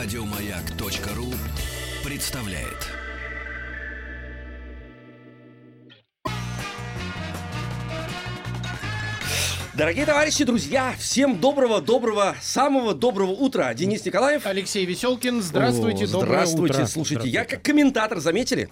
Радиомаяк.ру представляет. Дорогие товарищи, друзья, всем доброго, доброго, самого доброго утра. Денис Николаев. Алексей Веселкин, здравствуйте, О, доброе Здравствуйте, утро. слушайте, я как комментатор, заметили?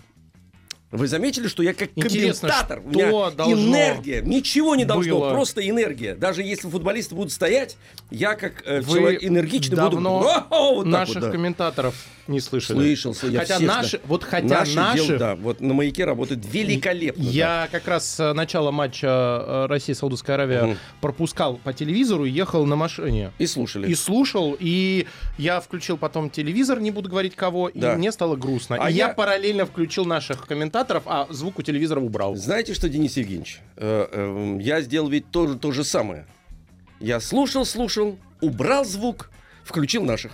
Вы заметили, что я как Интересно, комментатор, у меня энергия, ничего не должно, было? просто энергия. Даже если футболисты будут стоять, я как э, Вы человек энергичный буду... О, вот наших вот, да. комментаторов не слышали. Слышался, я Хотя всех, наши, да. вот хотя Наши наши, дел- да, вот на маяке работают великолепно. да. я как раз э, начало матча э, Россия-Саудовская Аравия Мгм. пропускал по телевизору ехал на машине. И слушали. И слушал, и я включил потом телевизор, не буду говорить кого, Да. и мне стало грустно. А и я... я- параллельно включил наших комментаторов, а звук у телевизора убрал. Знаете что, Денис Евгеньевич, э, э, я сделал ведь тоже то же самое. Я слушал, слушал, убрал звук, включил наших.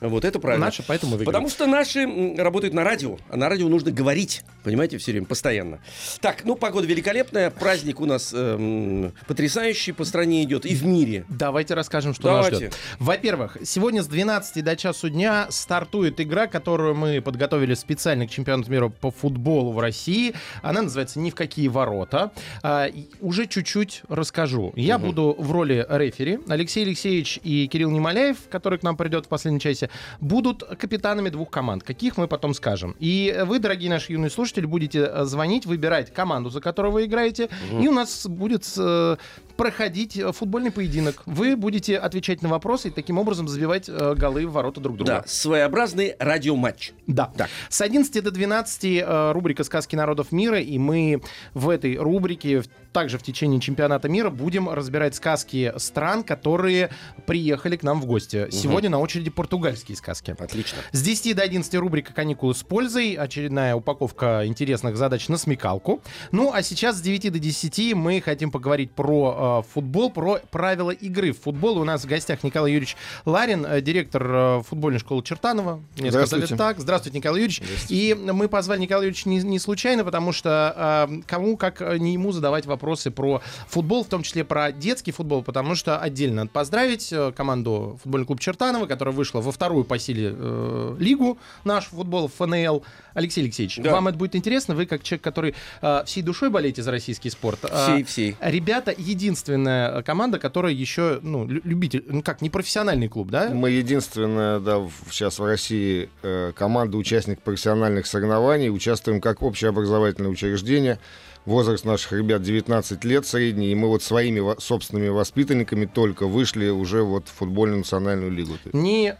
Вот это правильно. Наши, поэтому выиграли. Потому что наши работают на радио, а на радио нужно говорить, понимаете, все время, постоянно. Так, ну, погода великолепная, праздник у нас эм, потрясающий по стране идет и в мире. Давайте расскажем, что Давайте. нас ждет. Во-первых, сегодня с 12 до часу дня стартует игра, которую мы подготовили специально к чемпионату мира по футболу в России. Она называется «Ни в какие ворота». А, уже чуть-чуть расскажу. Я буду в роли рефери. Алексей Алексеевич и Кирилл Немоляев, который к нам придет в последней части, будут капитанами двух команд. Каких мы потом скажем. И вы, дорогие наши юные слушатели, будете э, звонить, выбирать команду, за которую вы играете. И у нас будет э, проходить э, футбольный поединок. Вы будете отвечать на вопросы и таким образом забивать э, голы в ворота друг друга. Да, своеобразный радиоматч. Да. Так. С 11 до 12 э, рубрика «Сказки народов мира», и мы в этой рубрике в- также в течение чемпионата мира будем разбирать сказки стран, которые приехали к нам в гости. Сегодня на очереди португальские сказки. Отлично. С 10 до 11 рубрика «Каникулы с пользой». Очередная упаковка интересных задач на смекалку. Ну, а сейчас с 9 до 10 мы хотим поговорить про э, футбол, про правила игры в футбол. У нас в гостях Николай Юрьевич Ларин, э, директор э, футбольной школы Чертанова. Мне сказали Здравствуйте. так. Здравствуйте, Николай Юрьевич. И мы позвали Николая Юрьевича не, не случайно, потому что э, кому, как э, не ему, задавать вопросы про футбол, в том числе про детский футбол, потому что отдельно надо поздравить э, команду футбольный клуб Чертанова, которая вышла во вторую по силе э, лигу наш футбол ФНЛ. Алексей Алексеевич, Да. вам это будет интересно? Вы как человек, который э, всей душой болеете за российский спорт. э, Всей, всей. Ребята единственная команда, которая еще, ну, лю- любитель, ну как, не профессиональный клуб, да? Мы единственная, да, сейчас в России э, команда участник профессиональных соревнований. Участвуем как общеобразовательное учреждение. Возраст наших ребят 19 лет средний, и мы вот своими во- собственными воспитанниками только вышли уже вот в футбольную национальную лигу. ни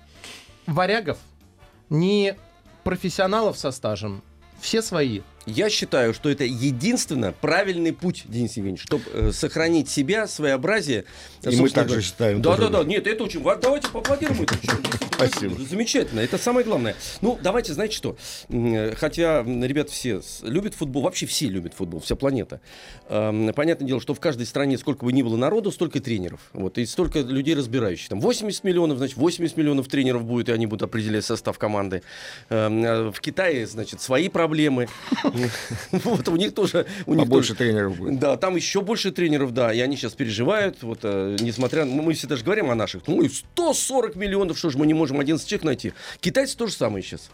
варягов, ни профессионалов со стажем. Все свои. Я считаю, что это единственно правильный путь, Денис Евгеньевич, чтобы сохранить себя, своеобразие. И мы Собственно так же говоря- считаем Да, да, да. Нет, это очень важно. Давайте поаплодируем это. Спасибо. Замечательно. Это самое главное. Ну, давайте, знаете что? Э, Хотя м, ребята все любят футбол, вообще все любят футбол, вся планета. Эм, Понятное дело, что в каждой стране сколько бы ни было народу, столько тренеров. Вот, и столько людей разбирающих. Там 80 миллионов, значит, 80 миллионов тренеров будет, и они будут определять состав команды. Эм, э, В Китае, значит, свои проблемы. Вот, у них тоже... у них Побольше тоже- тренеров будет. да, там еще больше тренеров, да, и они сейчас переживают, вот, э, несмотря, мы всегда же говорим о наших, ну, и 140 миллионов, что же мы не можем 11 человек найти. Китайцы то же самое сейчас.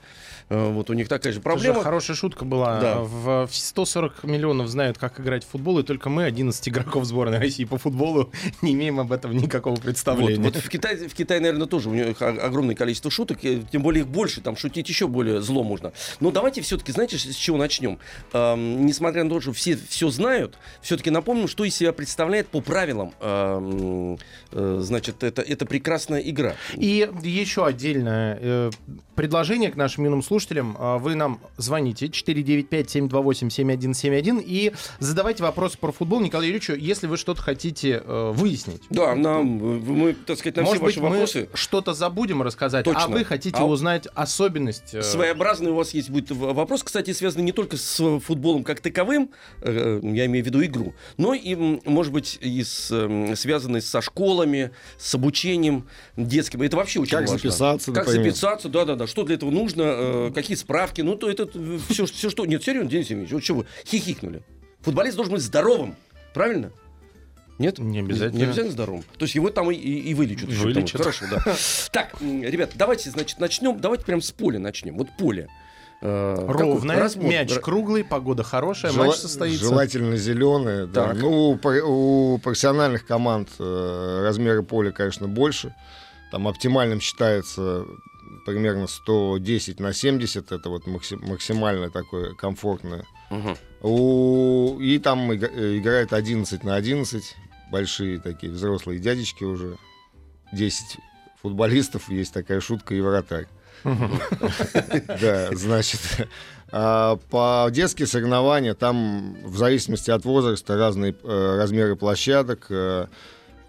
Э, вот у них такая же Проблема. проблема. хорошая шутка была. Да. В, в 140 миллионов знают, как играть в футбол, и только мы, 11 игроков сборной России по футболу, не имеем об этом никакого Вот, представления. вот в Китае, в Китае, наверное, тоже у них огромное количество шуток, э, тем более их больше, там шутить еще более зло можно. Но давайте все-таки, знаете, с чего начнем? Эм, несмотря на то, что все все знают, все-таки напомним, что из себя представляет по правилам, эм, э, значит, это, это прекрасная игра. И еще отдельное э, предложение к нашим юным слушателям. А, Вы нам звоните 495-728-7171 и задавайте вопросы про футбол Николаю Юрьевичу, если вы что-то хотите э, выяснить. Да, нам, мы, так сказать, на Может все быть, ваши мы вопросы. что-то забудем рассказать, а Точно. вы хотите А- узнать особенность. э, Своеобразный у вас есть будет вопрос, кстати, связанный не только с футболом как таковым, э, я имею в виду игру, но и, может быть, и с, эм, связанный со школами, с обучением детским. Это вообще очень Как важно. записаться, Как записаться, да-да-да. Что для этого нужно, э, какие справки. Ну, то это все, все что... Нет, серьезно, Денис Евгеньевич, вот что вы хихикнули. Футболист должен быть здоровым, правильно? Нет? Не обязательно. Не обязательно здоровым. То есть его там и, и, и вылечат. Вылечат. Хорошо, да. Так, ребят, давайте, значит, начнем. Давайте прям с поля начнем. Вот поле. Э, Ровное, разбор? мяч Р- круглый, погода хорошая, Жела- матч состоится. Желательно зеленые. Да. Так. Ну, у, у профессиональных команд э, размеры поля, конечно, больше. Там оптимальным считается примерно 110 на 70. Это вот макси- максимально такое комфортное. Мгм. У... И там иг- э, играет 11 на 11. Большие такие взрослые дядечки уже. 10 футболистов. Есть такая шутка и вратарь. Да, значит, а, по детские соревнования там в зависимости от возраста разные э, размеры площадок.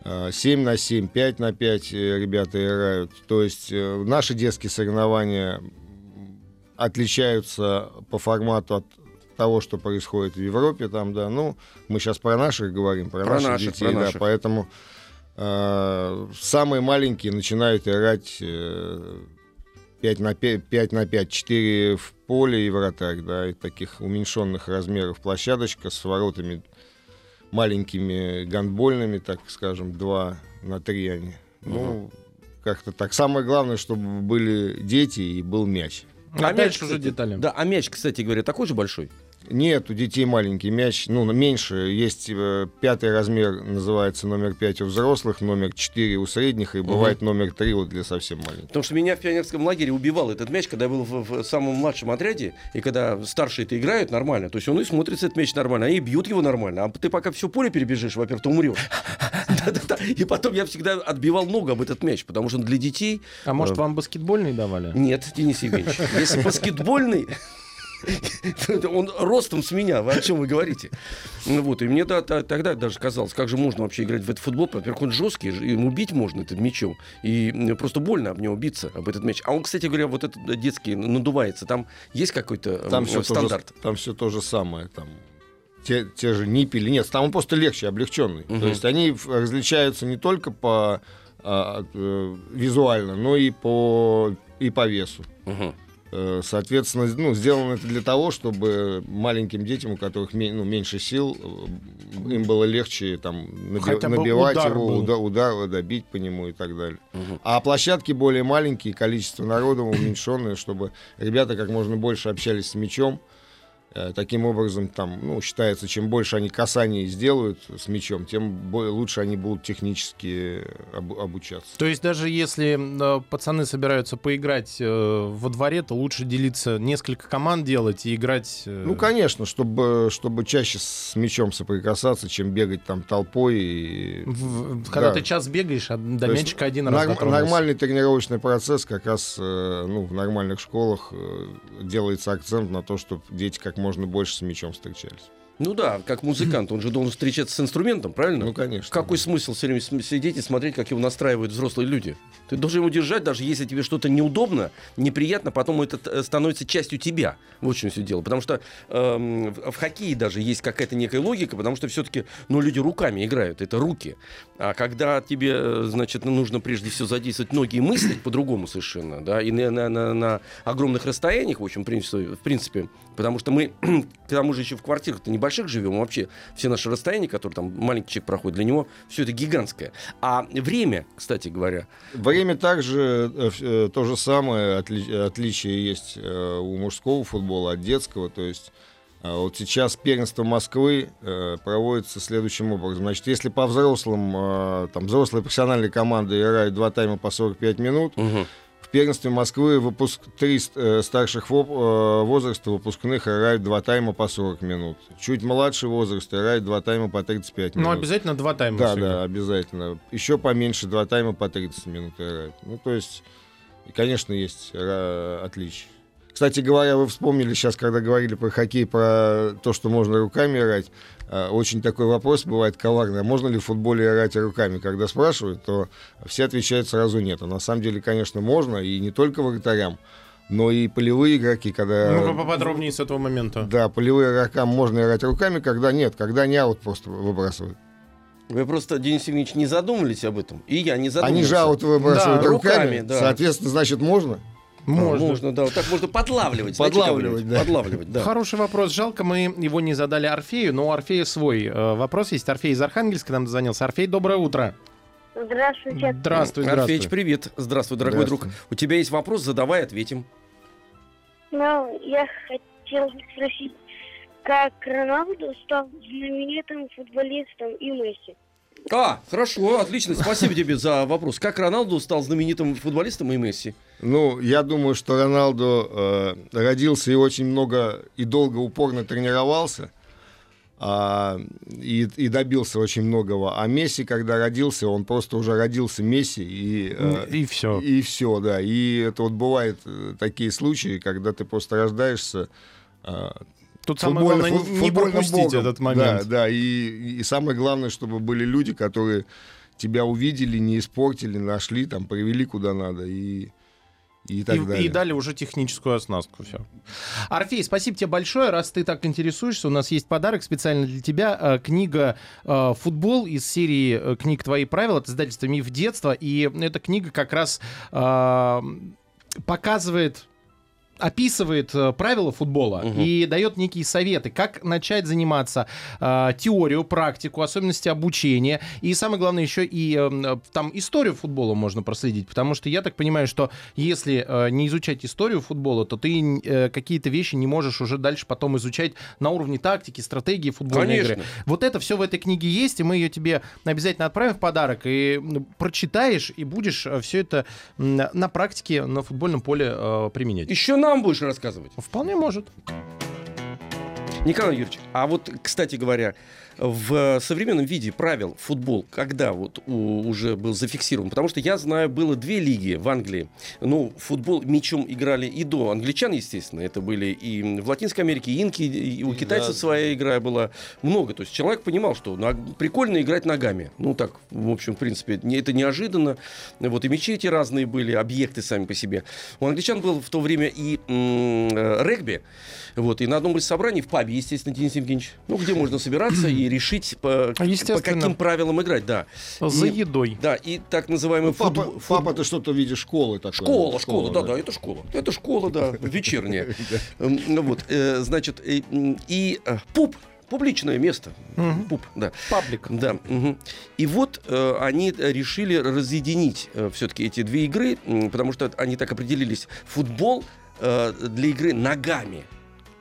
Э, э, 7 на 7, 5 на 5 э, ребята играют. То есть э, наши детские соревнования отличаются по формату от того, что происходит в Европе. Там, да, ну, мы сейчас про наших говорим, про, Про наших, наших, детей, про да, наших. поэтому э, самые маленькие начинают играть э, 5 на 5, 5 на 5, 4 в поле и вратарь, да, и таких уменьшенных размеров площадочка с воротами маленькими гандбольными, так скажем, 2 на 3 они. Ну, как-то так. Самое главное, чтобы были дети и был мяч. А, мяч, дальше уже детали. Да, а мяч, кстати говоря, такой же большой? Нет, у детей маленький мяч, ну, меньше. Есть э, пятый размер, называется номер 5 у взрослых, номер 4 у средних, и бывает номер 3 вот для совсем маленьких. Потому что меня в пионерском лагере убивал этот мяч, когда я был в, в самом младшем отряде, и когда старшие-то играют нормально, то есть он и смотрится этот мяч нормально, они бьют его нормально, а ты пока все поле перебежишь, во-первых, то умрешь. И потом я всегда отбивал ногу об этот мяч, потому что для детей... А может, э, вам баскетбольный давали? Нет, Денис Евгеньевич, если баскетбольный, он ростом с меня, вы о чем вы говорите? Вот, и мне да, тогда даже казалось, как же можно вообще играть в этот футбол? Во-первых, он жесткий, ему бить можно этим мячом, и просто больно об него биться, об этот мяч. А он, кстати говоря, вот этот э, детский надувается, там есть какой-то Там м, все, стандарт? там все то же самое. Там те, те же ниппели. Нет, там он просто легче, облегченный. Мгм. То есть они различаются не только по а, э, визуально, но и по, и по весу. Мгм. Э, Соответственно, ну, сделано это для того, чтобы маленьким детям, у которых ну, меньше сил, э, им было легче там, наби- Хотя набивать удар его, уда- удар, добить по нему и так далее. Мгм. А площадки более маленькие, количество народа уменьшенное, чтобы ребята как можно больше общались с мячом. Э, Таким образом, там, ну, считается, чем больше они касаний сделают с мячом, тем лучше они будут технически обу- обучаться. То есть даже если э, пацаны собираются поиграть э, во дворе, то лучше делиться, несколько команд делать и играть... э, Ну, конечно, чтобы, чтобы чаще с мячом соприкасаться, чем бегать там толпой. И... в- когда Да. ты час бегаешь, а до То мячика один раз дотронулся. нормальный тренировочный процесс как раз э, ну, в нормальных школах э, делается акцент на то, чтобы дети как можно больше с мячом встречались. Ну да, как музыкант, он же должен встречаться с инструментом, правильно? Ну, конечно. Какой смысл все время сидеть и смотреть, как его настраивают взрослые люди? Ты должен его держать, даже если тебе что-то неудобно, неприятно, потом это становится частью тебя. Вот в чем все дело. Потому что эм, в хоккее даже есть какая-то некая логика, потому что все-таки ну, люди руками играют, это руки. А когда тебе, э, значит, ну, нужно прежде всего задействовать ноги и мыслить по-другому совершенно, да, и на, на- на- на огромных расстояниях, в общем, в принципе, в принципе, потому что мы, к тому же еще в квартирах-то небольших живем, вообще все наши расстояния, которые там маленький человек проходит, для него все это гигантское. А время, кстати говоря, Время также э, э, то же самое, отли- отличие есть э, у мужского футбола от детского. То есть вот сейчас первенство Москвы э, проводится следующим образом. Значит, если по взрослым, э, там взрослые профессиональные команды играют два тайма по 45 минут, в первенстве Москвы выпуск три э, старших воп- э, возраста выпускных играют два тайма по 40 минут. Чуть младший возраст играет два тайма по 35 минут. Ну, обязательно два тайма. Да, всегда. да, обязательно. Еще поменьше, два тайма по 30 минут играют. Ну, то есть, конечно, есть отличия. Кстати говоря, вы вспомнили сейчас, когда говорили про хоккей, про то, что можно руками играть. а, Очень такой вопрос бывает коварный. А можно ли в футболе играть руками? Когда спрашивают, то все отвечают сразу нет. А на самом деле, конечно, можно. И не только вратарям, но и полевые игроки, когда... Ну-ка поподробнее с этого момента. Да, полевые игрокам можно играть руками, когда нет, когда не аут просто выбрасывают. вы просто, Денис Евгеньевич, не задумывались об этом. И я не задумался. Они же аут выбрасывают Да, руками, руками, да. соответственно, значит, можно. Можно. Можно, да. Вот так можно подлавливать. Подлавливать, да. Подлавливать, да. Хороший вопрос. Жалко, мы его не задали Орфею, но у Орфея свой э, вопрос есть. Орфей из Архангельска нам дозвонился. Орфей, доброе утро. Здравствуйте. Здравствуй, здравствуй. Орфеич, привет. Здравствуй, дорогой Здравствуй. друг. У тебя есть вопрос, задавай, ответим. Ну, я хотел спросить, как Роналду стал знаменитым футболистом и Месси? А, хорошо, отлично. Спасибо тебе за вопрос. Как Роналду стал знаменитым футболистом и Месси? Ну, я думаю, что Роналду э, родился и очень много и долго упорно тренировался. а, и, и добился очень многого. А Месси, когда родился, он просто уже родился Месси. И, э, И все. И все, да. И это вот бывает э, такие случаи, когда ты просто рождаешься э, Тут самое главное фу- не пропустить богом. этот момент. Да, да. И, и самое главное, чтобы были люди, которые тебя увидели, не испортили, нашли, там, привели куда надо и, и так и, далее. и дали уже техническую оснастку. Все. Орфей, спасибо тебе большое. Раз ты так интересуешься, у нас есть подарок специально для тебя. Э, Книга э, «Футбол» из серии э, книг «Твои правила» от издательства «Миф детства». И эта книга как раз показывает описывает э, правила футбола Мгм. и дает некие советы, как начать заниматься э, теорию, практику, особенности обучения. И самое главное, еще и э, там историю футбола можно проследить, потому что я так понимаю, что если э, не изучать историю футбола, то ты э, какие-то вещи не можешь уже дальше потом изучать на уровне тактики, стратегии футбольной Конечно. игры. Вот это все в этой книге есть, и мы ее тебе обязательно отправим в подарок, и прочитаешь, и будешь все это на практике на футбольном поле э, применять. Еще нам будешь рассказывать. Вполне может. Николай Юрьевич, а вот, кстати говоря, в современном виде правил футбол, когда вот у- уже был зафиксирован? Потому что я знаю, было две лиги в Англии. Ну, футбол мячом играли и до англичан, естественно. Это были и в Латинской Америке, и инки, и у китайцев Да. своя игра была много. То есть человек понимал, что прикольно играть ногами. Ну, так, в общем, в принципе, это неожиданно. Вот и мячи эти разные были, объекты сами по себе. У англичан был в то время и м, э, регби. Вот, и на одном из собраний в пабе, естественно, Денис Евгеньевич, ну, где можно собираться и решить, по, по каким правилам играть, да. За И- едой. Да, и так называемый Ну, папа, футбол- папа, ты что-то в виде школы такой. Школа, школа, да, да, это школа. Это школа, да, вечерняя. М, ну Вот, э, значит, и э, пуп, публичное место. Мгм. Пуп, да. Паблик. Да. И вот э, они решили разъединить все-таки эти две игры, потому что они так определились. Футбол э, для игры ногами.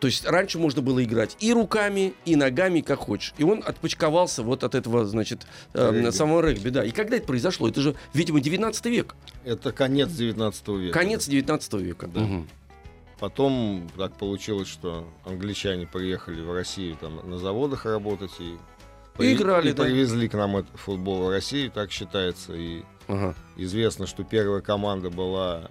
То есть раньше можно было играть и руками, и ногами, как хочешь. И он отпочковался вот от этого, значит, э, Регби. самого регби. Да. И когда это произошло? Это же, видимо, 19 век. Это конец 19 века. Конец 19 века. Да. Мгм. Потом так получилось, что англичане приехали в Россию там на заводах работать и, И играли, и да. привезли к нам этот футбол в Россию, так считается. И Ага. известно, что первая команда была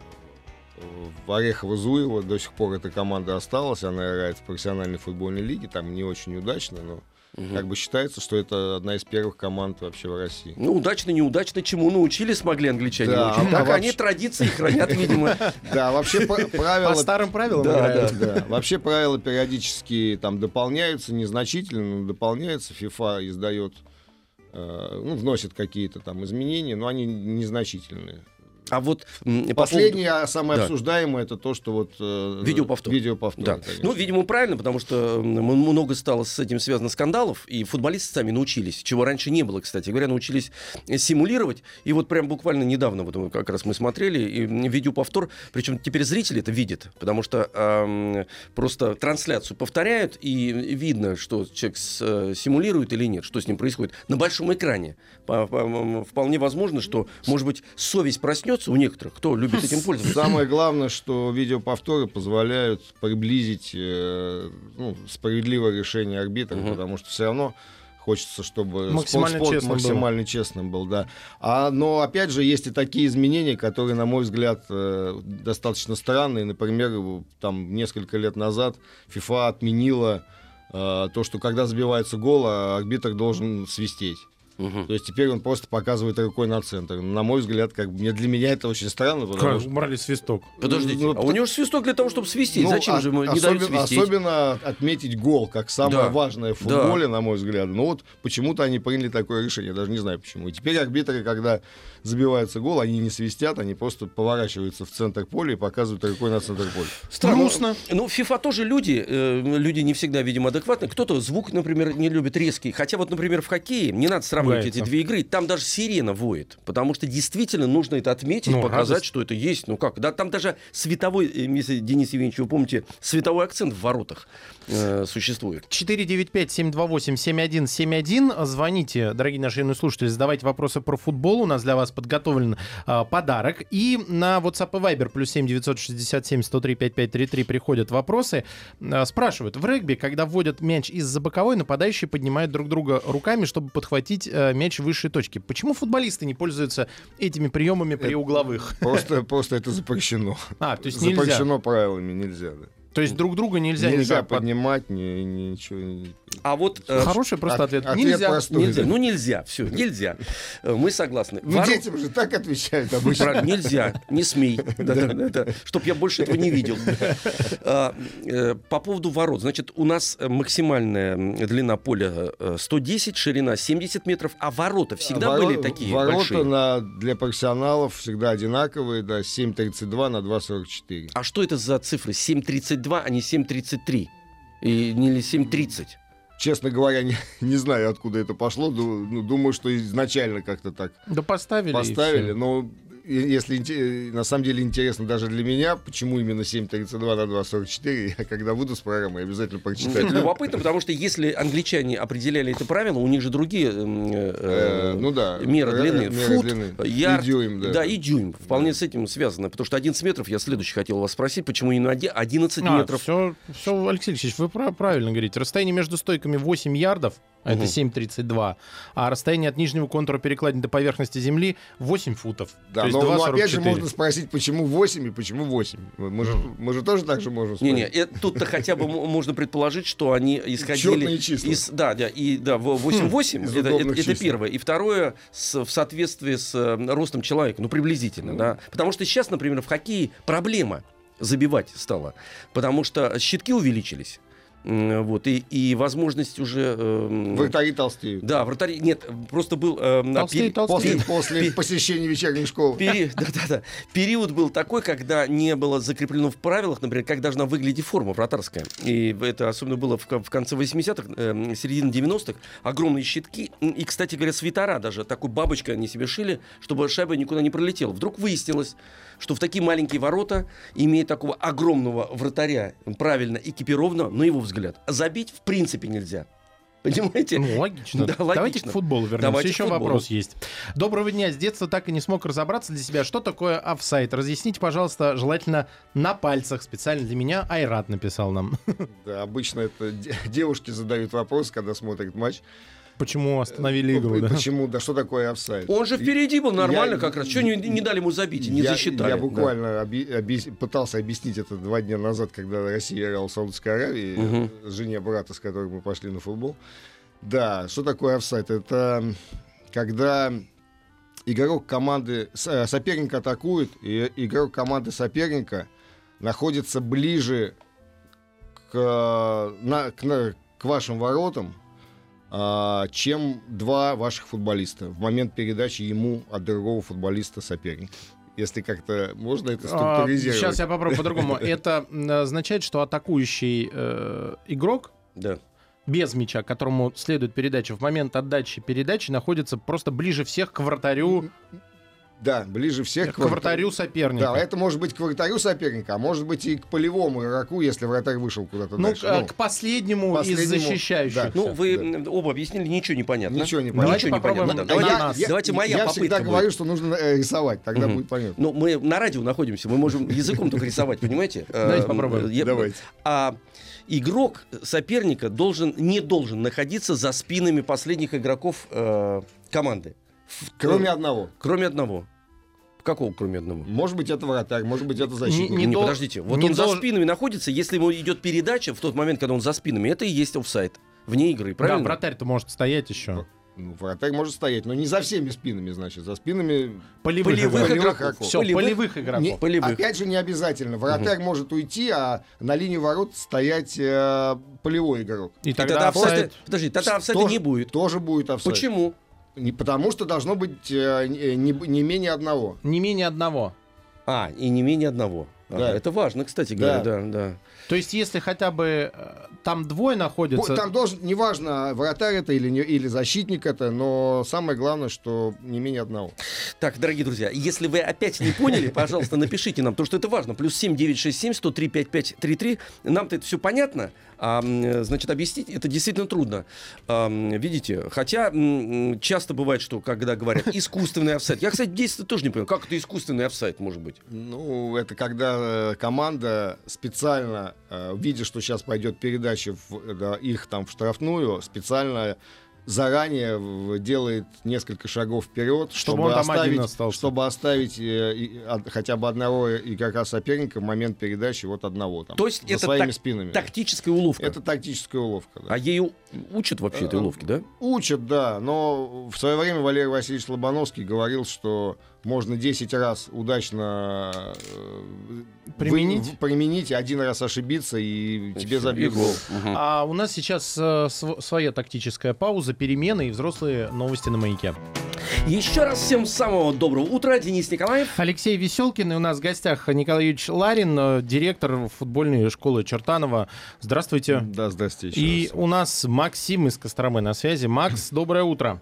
в Орехово-Зуево. До сих пор эта команда осталась. Она играет в профессиональной футбольной лиге. Там не очень удачно, но Мгм. как бы считается, что это одна из первых команд вообще в России. Ну, удачно, неудачно, чему научили смогли англичане. Да, а так вообще- они традиции хранят, видимо. Да, вообще п- По правила старым правилам Да, вообще правила периодически там дополняются, незначительно, но дополняются. FIFA издает, э, ну, вносит какие-то там изменения, но они незначительные. А вот по Последнее, а самое Да. обсуждаемое, это то, что вот... э, Видеоповтор. Видеоповтор, Да. конечно. Ну, видимо, правильно, потому что много стало с этим связано скандалов, и футболисты сами научились, чего раньше не было, кстати говоря, научились э, симулировать. И вот прям буквально недавно, вот мы как раз мы смотрели, и видеоповтор, причем теперь зрители это видят, потому что ам, просто трансляцию повторяют, и видно, что человек с- э, симулирует или нет, что с ним происходит на большом экране. По- по- Вполне возможно, что, может быть, совесть проснется у некоторых, кто любит этим пользоваться. Самое главное, что видеоповторы позволяют приблизить э, ну, справедливое решение арбитра, Мгм. потому что все равно хочется, чтобы Максимально спорт, спорт честным был. максимально честным был, да. А, но опять же есть и такие изменения, которые, на мой взгляд, э, достаточно странные. Например, там несколько лет назад FIFA отменила э, то, что когда забивается гол, а арбитр должен свистеть. Мгм. То есть теперь он просто показывает рукой на центр. На мой взгляд, как бы мне для меня это очень странно, потому Как что убрали свисток. Подождите, Ну, а у него же свисток для того, чтобы свистеть. Ну, Зачем а- же ему не особенно, дают свистеть? особенно отметить гол, как самое Да. важное в футболе, на мой взгляд. Ну вот почему-то они приняли такое решение, я даже не знаю почему. И теперь арбитры, когда забивается гол, они не свистят, они просто поворачиваются в центр поля и показывают рукой на центр поля. Странно. Грустно. Ну, FIFA тоже люди, э, люди не всегда, видимо, адекватны. Кто-то звук, например, не любит резкий. Хотя вот, например, в хоккее не надо сравнивать эти две игры. Там даже сирена воет. Потому что действительно нужно это отметить, Ну, показать, радость. что это есть. Ну как? Да, там даже световой, э, если Денис Евгеньевич, вы помните, световой акцент в воротах э, существует. 495-728-7171. Звоните, дорогие наши слушатели, задавайте вопросы про футбол. У нас для вас подготовлен а, подарок. И на WhatsApp и Viber плюс 7 967 103 5533 приходят вопросы. А, спрашивают, в регби, когда вводят мяч из-за боковой, нападающие поднимают друг друга руками, чтобы подхватить э, мяч в высшей точке. Почему футболисты не пользуются этими приемами при угловых? Просто, просто это запрещено. А, то есть нельзя. Запрещено правилами, нельзя. да. То есть друг друга нельзя, Нельзя, никак под- поднимать, ни- ничего. не- А вот... э, Хороший просто От- ответ. ответ Нельзя. простой. Нельзя. Ну нельзя. Все, нельзя. Э, Мы согласны. Ну, Ворот- детям же так отвечают обычно. Правильно, нельзя, не смей. Чтоб я больше этого не видел. А, э, По поводу ворот. Значит, у нас максимальная длина поля э, 110, ширина 70 метров, а ворота всегда Воро- были такие Ворота большие? на, для профессионалов всегда одинаковые, да, 7,32 на 2,44. А что это за цифры? 7,32, а не 7,33? И не 7,30? Честно говоря, не, не знаю, откуда это пошло. Ну, думаю, что изначально как-то так Да поставили. поставили. Но если инте- на самом деле интересно даже для меня, почему именно 7.32 на 2.44, я когда буду с программой, обязательно Это прочитаю. любопытно, потому что если англичане определяли это правило, у них же другие э, Э, Ну да. меры э, длины. Фут, ярд, И дюйм, да. И дюйм. Вполне с этим связано. Потому что 11 метров, я следующий хотел вас спросить, почему именно оде- 11 А, метров? Все, Алексей Алексеевич, вы пра- правильно говорите. Расстояние между стойками 8 ярдов, а это Мгм. 7,32, а расстояние от нижнего контура перекладины до поверхности земли 8 футов. Да, есть но, но 2,44. опять же можно спросить, почему 8 и почему 8. Мы же, мы же тоже так же можем спросить. Не-не, тут-то хотя бы можно предположить, что они исходили из... Да, да, и да, в- 8-8, Из это, это- это первое. И второе, с- в соответствии с э, ростом человека, ну, приблизительно, да. Потому что сейчас, например, в хоккее проблема забивать стала, потому что щитки увеличились. Вот, и, и возможность уже... эм, Вратари толстеют. Да, вратари... Нет, просто был... э, Толстеют, пери- толстеют. После, после посещения вечерней школы. Пери- да-да-да. Период был такой, когда не было закреплено в правилах, например, как должна выглядеть форма вратарская. И это особенно было в, в конце 80-х, э, середине 90-х. Огромные щитки. И, кстати говоря, свитера даже. Такой бабочкой они себе шили, чтобы шайба никуда не пролетела. Вдруг выяснилось, что в такие маленькие ворота, имея такого огромного вратаря, правильно экипированного, на его взгляд, забить в принципе нельзя. Понимаете? Ну, логично. Да, Давайте логично. к футболу вернемся. Давайте Еще футболу. вопрос есть. Доброго дня. С детства так и не смог разобраться для себя, что такое офсайт. Разъясните, пожалуйста, желательно на пальцах. Специально для меня Айрат написал нам. Да, обычно это де- девушки задают вопрос, когда смотрят матч. Почему остановили игру, П- да? Почему? Да что такое офсайд? Он же впереди был нормально Я- как раз. Что не, не дали ему забить, и не я, засчитали. Я Да. буквально оби- объяс- пытался объяснить это два дня назад, когда Россия играла в Саудовской Аравии, э, жене брата, с которым мы пошли на футбол. Да, что такое офсайд? Это когда игрок команды, э, соперник атакует, и игрок команды соперника находится ближе к, э, на- к, на- к вашим воротам, чем два ваших футболиста в момент передачи ему от другого футболиста соперника. Если как-то можно это А, структуризировать. Сейчас я попробую по-другому. Это означает, что атакующий э, игрок Да. без мяча, которому следует передача, в момент отдачи передачи находится просто ближе всех к вратарю, Да, ближе всех к вратарю соперника. Да, это может быть к вратарю соперника, а может быть и к полевому игроку, если вратарь вышел куда-то Ну, дальше. к, Ну, к последнему, из последнему, защищающих. да. Ну, вы Да. оба объяснили, ничего не понятно. Ничего не Давайте Ничего не попробуем понятно. на Давайте, нас. давайте моя я попытка всегда будет. говорю, что нужно э, рисовать, тогда Мгм. будет понятно. Ну, мы на радио находимся, мы можем языком только рисовать, понимаете? Давайте Э, попробуем. я- Давайте. А игрок соперника должен, не должен находиться за спинами последних игроков э, команды. Кроме э, одного. кроме одного. Какого кроме одного? Может быть, это вратарь, может быть, это защитник. Не Не, дол- подождите. Вот не он за долж- спинами находится, если ему идет передача в тот момент, когда он за спинами, это и есть офсайд. Вне игры, Да, правильно? вратарь-то может стоять еще. Ну, вратарь может стоять, но не за всеми спинами, значит, за спинами Полевых, Полевых игроков. игроков. Все, Полевых? полевых, игроков. Не- Полевых. Опять же, не обязательно. Вратарь может уйти, а на линии ворот стоять э, полевой игрок. И И тогда, тогда офсайда- офсайд. Подожди, тогда офсайда Тоже- не будет. Тоже будет офсайд. Почему? Не потому, что должно быть э, не, не- не менее одного. Не менее одного. А, и не менее одного. Ага, Да. это важно, кстати Да. говоря, да, да. То есть, если хотя бы э, там двое находятся... Там должен, неважно, вратарь это или, не- или защитник это, но самое главное, что не менее одного. Так, дорогие друзья, если вы опять не поняли, пожалуйста, напишите нам, потому что это важно. Плюс 7 967 103 5533. Нам-то это все понятно, а, значит, объяснить это действительно трудно. А, видите, хотя м, часто бывает, что когда говорят искусственный офсайт. Я, кстати, действительно тоже не понимаю, как это искусственный офсайт может быть. Ну, это когда э, команда специально, видя, что сейчас пойдет передача в, да, их там в штрафную, специально заранее делает несколько шагов вперед, Чтобы чтобы, оставить, чтобы оставить э, и- од- хотя бы одного игрока соперника в момент передачи вот одного там. То есть за это своими так- спинами. Тактическая уловка. Это тактическая уловка. да. А ею учат вообще этой Э, уловки, да? Учат, да, но в свое время Валерий Васильевич Лобановский говорил, что можно 10 раз удачно э, Применить? вы- применить, один раз ошибиться, и тебе всё, забьют и гол. А у нас сейчас э, св- своя тактическая пауза, перемены и взрослые новости на маяке. Еще раз всем самого доброго утра. Денис Николаев. Алексей Веселкин, и у нас в гостях Николай Юрьевич Ларин, э, директор футбольной школы Чертанова. Здравствуйте. Да, здрасте еще И раз. у нас Максим из Костромы на связи. Макс, доброе утро.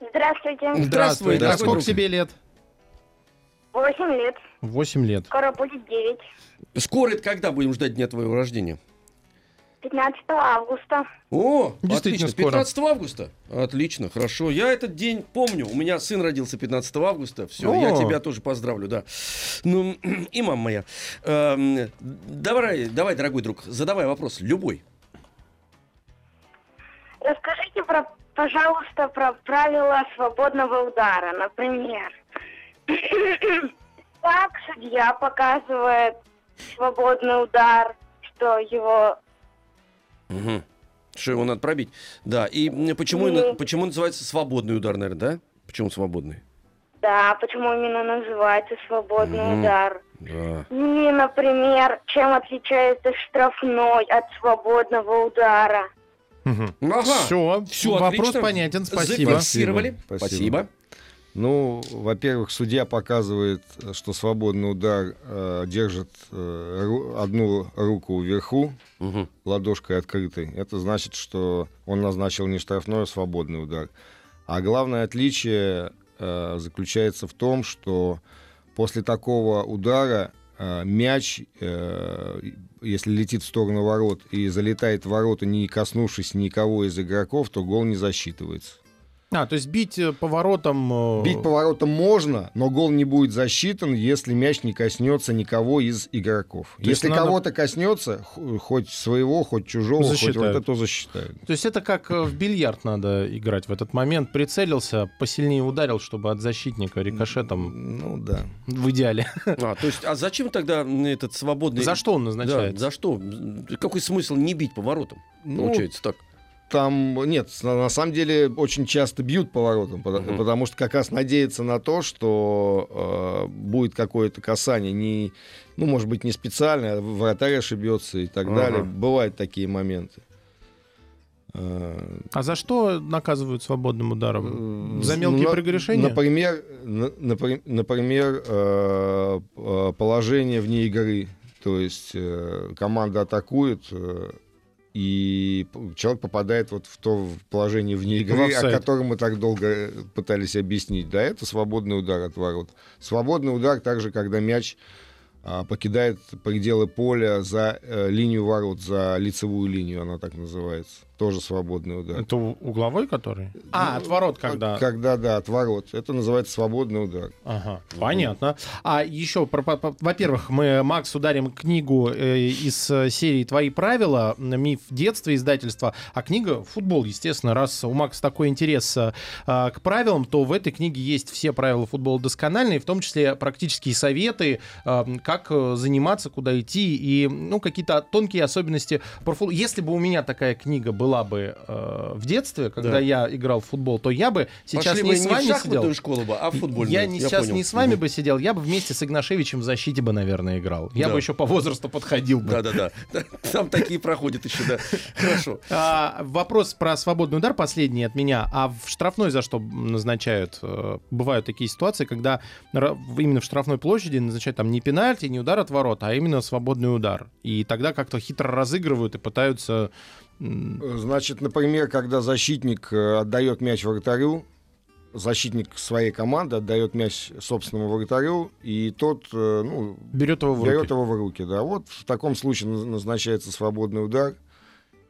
Здравствуйте. Здравствуй, А дорогой сколько друг. тебе лет? Восемь лет. Восемь лет. Скоро будет девять. Скоро это когда будем ждать дня твоего рождения? 15 августа. О, Действительно отлично. скоро. 15 августа. Отлично, хорошо. Я этот день помню. У меня сын родился 15 августа. Все, я тебя тоже поздравлю, да. Ну, и мама моя. Эм, давай, давай, дорогой друг, задавай вопрос, любой. Расскажите, про, пожалуйста, про правила свободного удара. Например, как судья показывает свободный удар, что его... Мгм. Что его надо пробить? Да, и почему, Ну. почему называется свободный удар, наверное, да? Почему свободный? Да, почему именно называется свободный Мгм. удар. Да. И, например, чем отличается штрафной от свободного удара. Ага. Все, Всё, вопрос отлично. понятен, спасибо. Зафиксировали. Спасибо. Спасибо. Ну, во-первых, судья показывает, что свободный удар э, держит э, ру- одну руку вверху, Мгм. ладошкой открытой. Это значит, что он назначил не штрафной, а свободный удар. А главное отличие э, заключается в том, что после такого удара мяч, э, если летит в сторону ворот и залетает в ворота, не коснувшись никого из игроков, то гол не засчитывается. А, то есть бить э, поворотом... э, Бить поворотом можно, но гол не будет засчитан, если мяч не коснется никого из игроков. То если надо- кого-то коснется, хоть своего, хоть чужого, хоть Засчитают. вот это засчитают. То есть это как э, в бильярд надо играть в этот момент. Прицелился, посильнее ударил, чтобы от защитника рикошетом Ну да. в идеале. А, то есть, а зачем тогда этот свободный... За что он Да, назначается? за что? Какой смысл не бить поворотом? Ну, Получается так. Там нет, на, на самом деле очень часто бьют поворотом, пода- Мгм. потому что как раз надеются на то, что э, будет какое-то касание, не, ну, может быть, не специальное, а вратарь ошибется и так Ага. далее. Бывают такие моменты. Э, А за что наказывают свободным ударом? Э, За мелкие на- прегрешения? Например, на- напри- например э, э, положение вне игры. То есть э, команда атакует, э, и человек попадает вот в то положение вне игры, о котором мы так долго э, пытались объяснить. Да, это свободный удар от ворот. Свободный удар также, когда мяч а, покидает пределы поля за э, линию ворот, за лицевую линию, она так называется. Тоже свободный удар. Это угловой который? А, от ворот когда. Когда, да, от ворот. Это называется свободный удар. Ага, понятно. А еще, про- по- по- во-первых, мы, Макс, ударим книгу э, из э, серии «Твои правила», «Миф детства», издательства, а книга «Футбол», естественно. Раз у Макса такой интерес э, а, к правилам, то в этой книге есть все правила футбола доскональные, в том числе практические советы, э, как заниматься, куда идти, и ну, какие-то тонкие особенности про футбол. Если бы у меня такая книга была, была бы э, в детстве, когда Да. я играл в футбол, то я бы сейчас Пошли не с не в вами сидел. школу бы, а в футбольную. Я не, сейчас понял. не с вами Мгм. бы сидел, я бы вместе с Игнашевичем в защите бы, наверное, играл. Я Да. бы еще по возрасту подходил бы. Да-да-да. Там такие проходят еще, да. Хорошо. А, вопрос про свободный удар последний от меня. А в штрафной за что назначают? Э, Бывают такие ситуации, когда именно в штрафной площади назначают там не пенальти, не удар от ворот, а именно свободный удар. И тогда как-то хитро разыгрывают и пытаются... Значит, например, когда защитник э, отдает мяч вратарю, защитник своей команды отдает мяч собственному вратарю, и тот, э, ну, Берет его в берет руки. его в руки, да. Вот в таком случае наз- назначается свободный удар,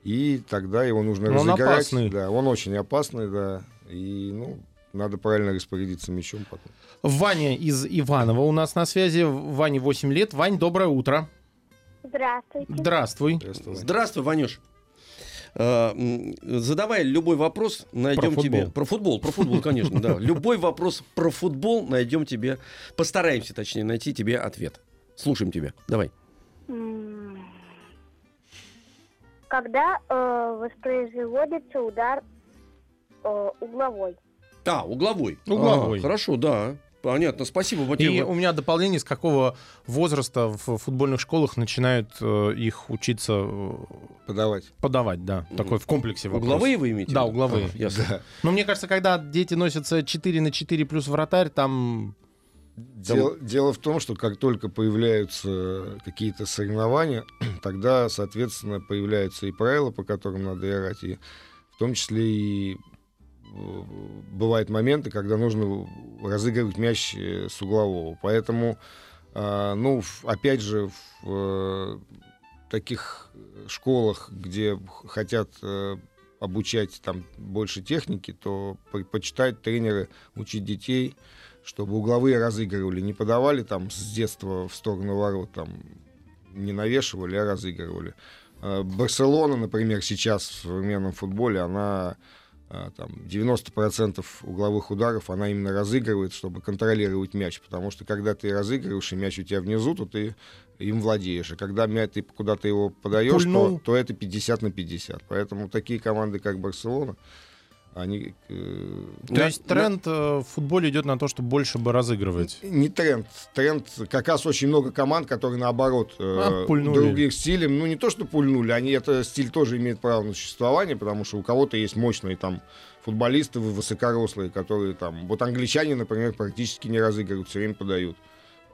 и тогда его нужно Но он разыграть. опасный. Да, он очень опасный, да. И, ну, надо правильно распорядиться мячом потом. Ваня из Иванова у нас на связи. Ване 8 лет. Вань, доброе утро. Здравствуйте. Здравствуй. Здравствуй. Здравствуй, Ванюш. Э, Задавай любой вопрос, найдем Про тебе. Про футбол, про футбол, конечно, да. Любой вопрос про футбол найдем тебе. Постараемся, точнее, найти тебе ответ. Слушаем тебя. Давай. Когда э, воспроизводится удар э, угловой? А, угловой. Угловой. А, хорошо, да. Понятно. Спасибо, И Матео. у меня дополнение, с какого возраста в футбольных школах начинают э, их учиться э, Подавать. подавать, да. Такой в комплексе вопрос. Угловые вы имеете? Да, угловые. А, ясно. Да. Но мне кажется, когда дети носятся 4 на 4 плюс вратарь, там... Дело, дело в том, что как только появляются какие-то соревнования, тогда, соответственно, появляются и правила, по которым надо играть, и в том числе и бывают моменты, когда нужно разыгрывать мяч э, с углового. Поэтому, а, ну, опять же, в э, таких школах, где хотят э, обучать там больше техники, то предпочитают тренеры учить детей, чтобы угловые разыгрывали, не подавали там с детства в сторону ворот, там не навешивали, а разыгрывали. Барселона, например, сейчас в современном футболе, она там 90% угловых ударов она именно разыгрывает, чтобы контролировать мяч, потому что когда ты разыгрываешь, и мяч у тебя внизу, то ты им владеешь, а когда мяч ты куда-то его подаешь, то, то это 50 на 50. Поэтому такие команды, как Барселона, они э, То На- есть тренд э, в футболе идет на то, чтобы больше бы разыгрывать. не тренд. Тренд, как раз очень много команд, которые наоборот э, А, пульнули. других стилем. Ну, не то, что пульнули, они это стиль тоже имеет право на существование, потому что у кого-то есть мощные там футболисты вы- высокорослые, которые там... Вот англичане, например, практически не разыгрывают, все время подают.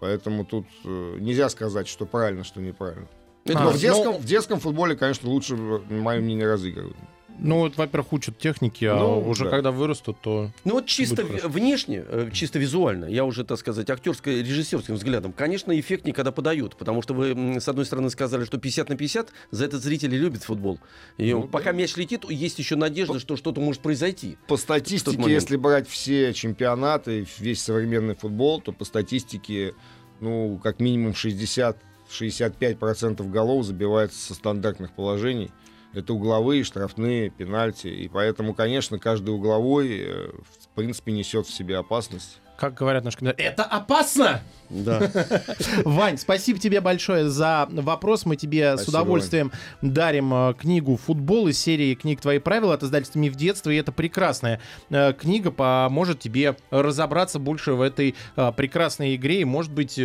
Поэтому тут э, нельзя сказать, что правильно, что неправильно. Это А, Но в детском, в детском футболе, конечно, лучше, на мое мнение, разыгрывают. Ну, вот, во-первых, учат техники, а Ну, уже да. когда вырастут, то... Ну вот чисто внешне, э, чисто визуально, я уже, так сказать, актерско-режиссерским взглядом, конечно, эффектнее, когда подают, потому что вы, с одной стороны, сказали, что 50 на 50, за это зрители любят футбол. И Ну, пока мяч летит, есть еще надежда, что что-то может произойти. По статистике, если брать все чемпионаты, весь современный футбол, то по статистике, ну, как минимум 60-65% голов забивается со стандартных положений. Это угловые, штрафные, пенальти. И поэтому, конечно, каждый угловой, э, в принципе, несет в себе опасность. Как говорят наши комментаторы, это опасно! Да. Вань, спасибо тебе большое за вопрос. Мы тебе с Спасибо, удовольствием дарим э, книгу «Футбол» из серии книг «Твои правила» от издательства «Миф детства». И это прекрасная э, книга, поможет тебе разобраться больше в этой прекрасной игре. И, может быть,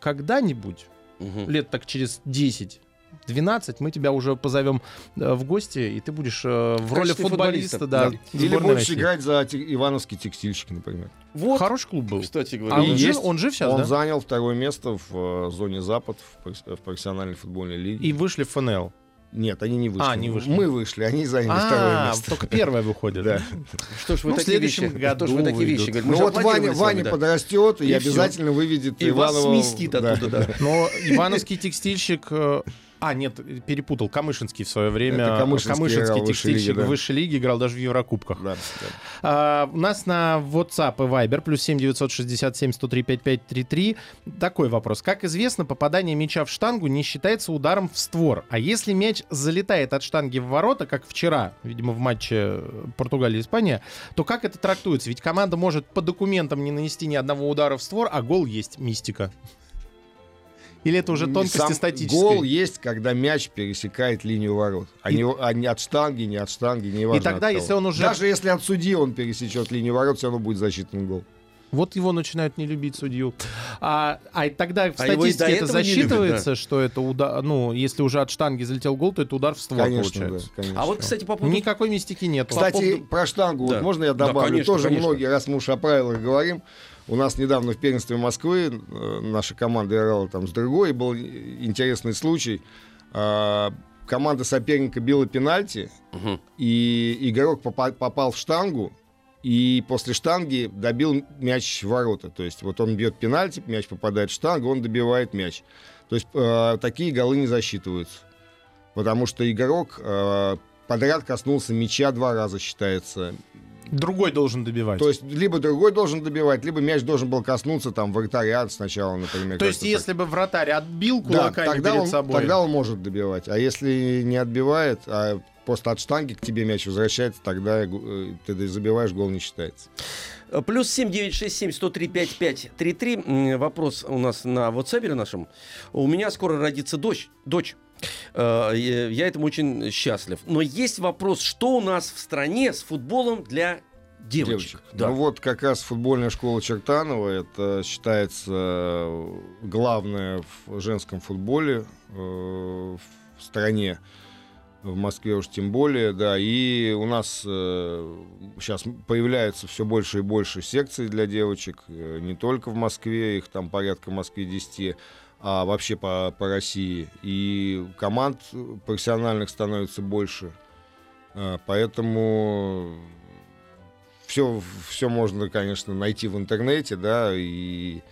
когда-нибудь, Мгм. лет так через 10, 12 мы тебя уже позовем э, в гости, и ты будешь э, в роли футболиста, футболиста, да, Или будешь России. играть за Ивановский текстильщик, например. Вот, Хороший клуб был. кстати А говоря. он, И жив, есть- он жив сейчас, Он да? занял второе место в э, зоне Запад в, профессиональной футбольной лиге. И вышли в ФНЛ. Нет, они не вышли. А, не вышли. Мы вышли, они заняли второе А, место. только первое выходит. Да. Что ж вы Ну, в такие следующем вещи, году что ж вы такие выйдут. вещи говорите? Ну вот Ваня, Ваня да. подрастет и, И обязательно выведет И вас Иванова. сместит оттуда, да. Но Ивановский текстильщик... э, А, нет, перепутал. Камышинский в свое время. Это Камышинский играл в высшей текстильщик лиге, да. высшей лиге играл даже в Еврокубках. Да, да. А, у нас на WhatsApp и Viber плюс 7 967 103 5533 такой вопрос. Как известно, попадание мяча в штангу не считается ударом в створ. А если мяч залетает от штанги в ворота, как вчера, видимо, в матче Португалия-Испания, то как это трактуется? Ведь команда может по документам не нанести ни одного удара в створ, а гол есть мистика. Или это уже тонкости Сам статические? Гол есть, когда мяч пересекает линию ворот. А, И- не, а не от штанги, не от штанги, не важно И тогда, если он уже- Даже если от судьи он пересечет линию ворот, все равно будет засчитан гол. Вот его начинают не любить судью. А, а тогда в А статистике это этого не любят, засчитывается, что это удар, ну, если уже от штанги залетел гол, то это удар в ствол Конечно, да, получается. конечно. А вот, кстати, по поводу... Никакой мистики нет. Кстати, поводу- про штангу, Да. вот можно я Да, добавлю? конечно, Тоже конечно. многие, раз мы уж о правилах говорим, у нас недавно в первенстве Москвы э, наша команда играла там с другой, был интересный случай. А, команда соперника била пенальти, Мгм. и игрок попа- попал в штангу, и после штанги добил мяч в ворота. То есть вот он бьет пенальти, мяч попадает в штангу, он добивает мяч. То есть э, такие голы не засчитываются. Потому что игрок э, подряд коснулся мяча два раза, считается. Другой должен добивать. То есть либо другой должен добивать, либо мяч должен был коснуться там вратаря сначала, например. То есть, так. если бы вратарь отбил Да, кулаками тогда перед он, собой, тогда он может добивать. А если не отбивает, а просто от штанги к тебе мяч возвращается, тогда э, ты забиваешь, гол не считается. Плюс 7967 103 5533. М, Вопрос у нас на WhatsApp нашем. У меня скоро родится дочь. Дочь. Э, Я этому очень счастлив. Но есть вопрос, что у нас в стране с футболом для девочек? Да. Ну вот как раз футбольная школа Чертанова, это считается э, главное в женском футболе э, в стране. В Москве уж тем более, да. И у нас сейчас появляется все больше и больше секций для девочек. не только в Москве, их там порядка в Москве 10, а вообще по, по России. И команд профессиональных становится больше. Э, Поэтому все, все можно, конечно, найти в интернете, да, и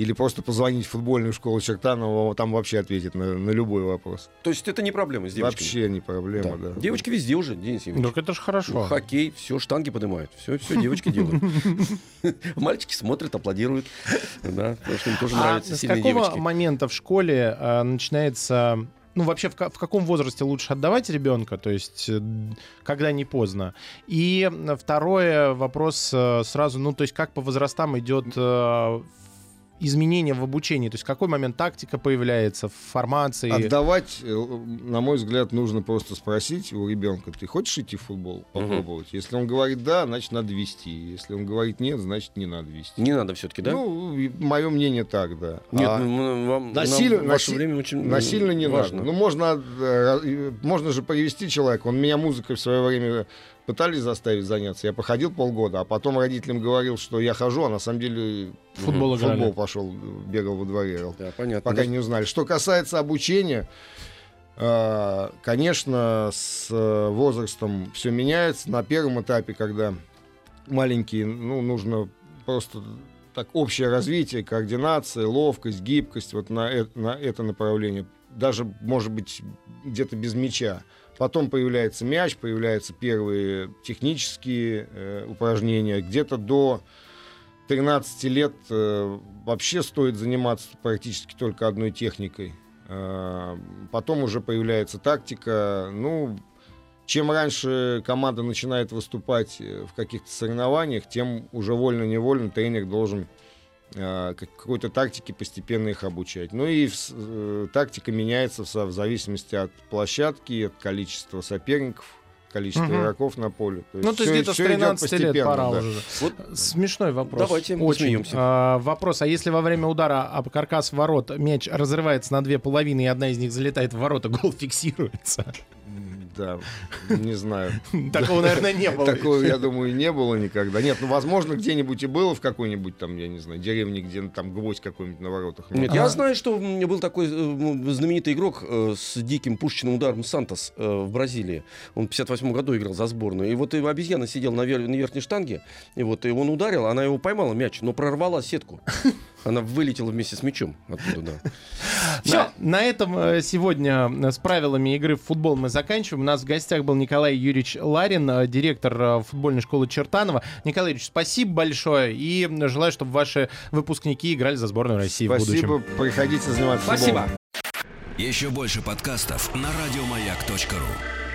или просто позвонить в футбольную школу Чертанова, там вообще ответит на, на любой вопрос. То есть это не проблема с девочками? Вообще не проблема, да. Девочки везде уже, Денис Евгеньевич. Так это же хорошо. Хоккей, все, штанги поднимают. Все, все девочки делают. Мальчики смотрят, аплодируют. Да, потому что им тоже А нравятся с сильные какого девочки. момента в школе а, начинается... Ну, вообще, в, в каком возрасте лучше отдавать ребенка, то есть э, когда не поздно? И э, второе, вопрос э, сразу, ну, то есть как по возрастам идет э, изменение в обучении, то есть в какой момент тактика появляется, в формации? Отдавать, э, на мой взгляд, нужно просто спросить у ребенка, ты хочешь идти в футбол, попробовать? Если он говорит да, значит надо вести. Если он говорит нет, значит не надо вести. Не надо все-таки, да? Ну, мое мнение так, да. Нет, А- ну, вам, Насилие- нам ваше наси- время очень Насильно не важно. надо. Ну, можно, э, можно же привести человека. Он меня музыкой в свое время пытались заставить заняться. Я походил полгода, а потом родителям говорил, что я хожу, а на самом деле футбол играли. футбол пошел, бегал во дворе. Да, понятно. Пока не узнали. Что касается обучения, э, конечно, с э, возрастом все меняется. На первом этапе, когда маленькие, ну, нужно просто так общее развитие, координация, ловкость, гибкость вот на, э- на это направление. Даже, может быть, где-то без мяча. Потом появляется мяч, появляются первые технические э, упражнения. Где-то до 13 лет э, вообще стоит заниматься практически только одной техникой. Э, потом уже появляется тактика. Ну, чем раньше команда начинает выступать э, в каких-то соревнованиях, тем уже вольно-невольно тренер должен какой-то тактике постепенно их обучать. Ну и э, тактика меняется в, в зависимости от площадки, от количества соперников, количества Мгм. игроков на поле. Ну, то есть где-то с всё идёт 13 лет пора да. уже. Вот Смешной вопрос. Давайте Очень. посмеемся. А, вопрос, а если во время удара об каркас ворот мяч разрывается на две половины, и одна из них залетает в ворота, гол фиксируется? Да, не знаю. Такого, наверное, не было. Такого, я думаю, не было никогда. Нет, ну, возможно, где-нибудь и было в какой-нибудь там, я не знаю, деревне, где там гвоздь какой-нибудь на воротах. Нет, А. я знаю, что был такой э, знаменитый игрок э, с диким пушечным ударом Сантос э, в Бразилии. Он в 58 году играл за сборную. И вот и обезьяна сидела на верхней штанге, и вот и он ударил, она его поймала мяч, но прорвала сетку. Она вылетела вместе с мячом оттуда, да. Все, на этом э, сегодня э, с правилами игры в футбол мы заканчиваем. У нас в гостях был Николай Юрьевич Ларин, э, директор футбольной школы Чертанова. Николай Юрьевич, спасибо большое и желаю, чтобы ваши выпускники играли за сборную России в будущем. Спасибо, приходите заниматься Спасибо. футболом. Еще больше подкастов на радиомаяк.ру.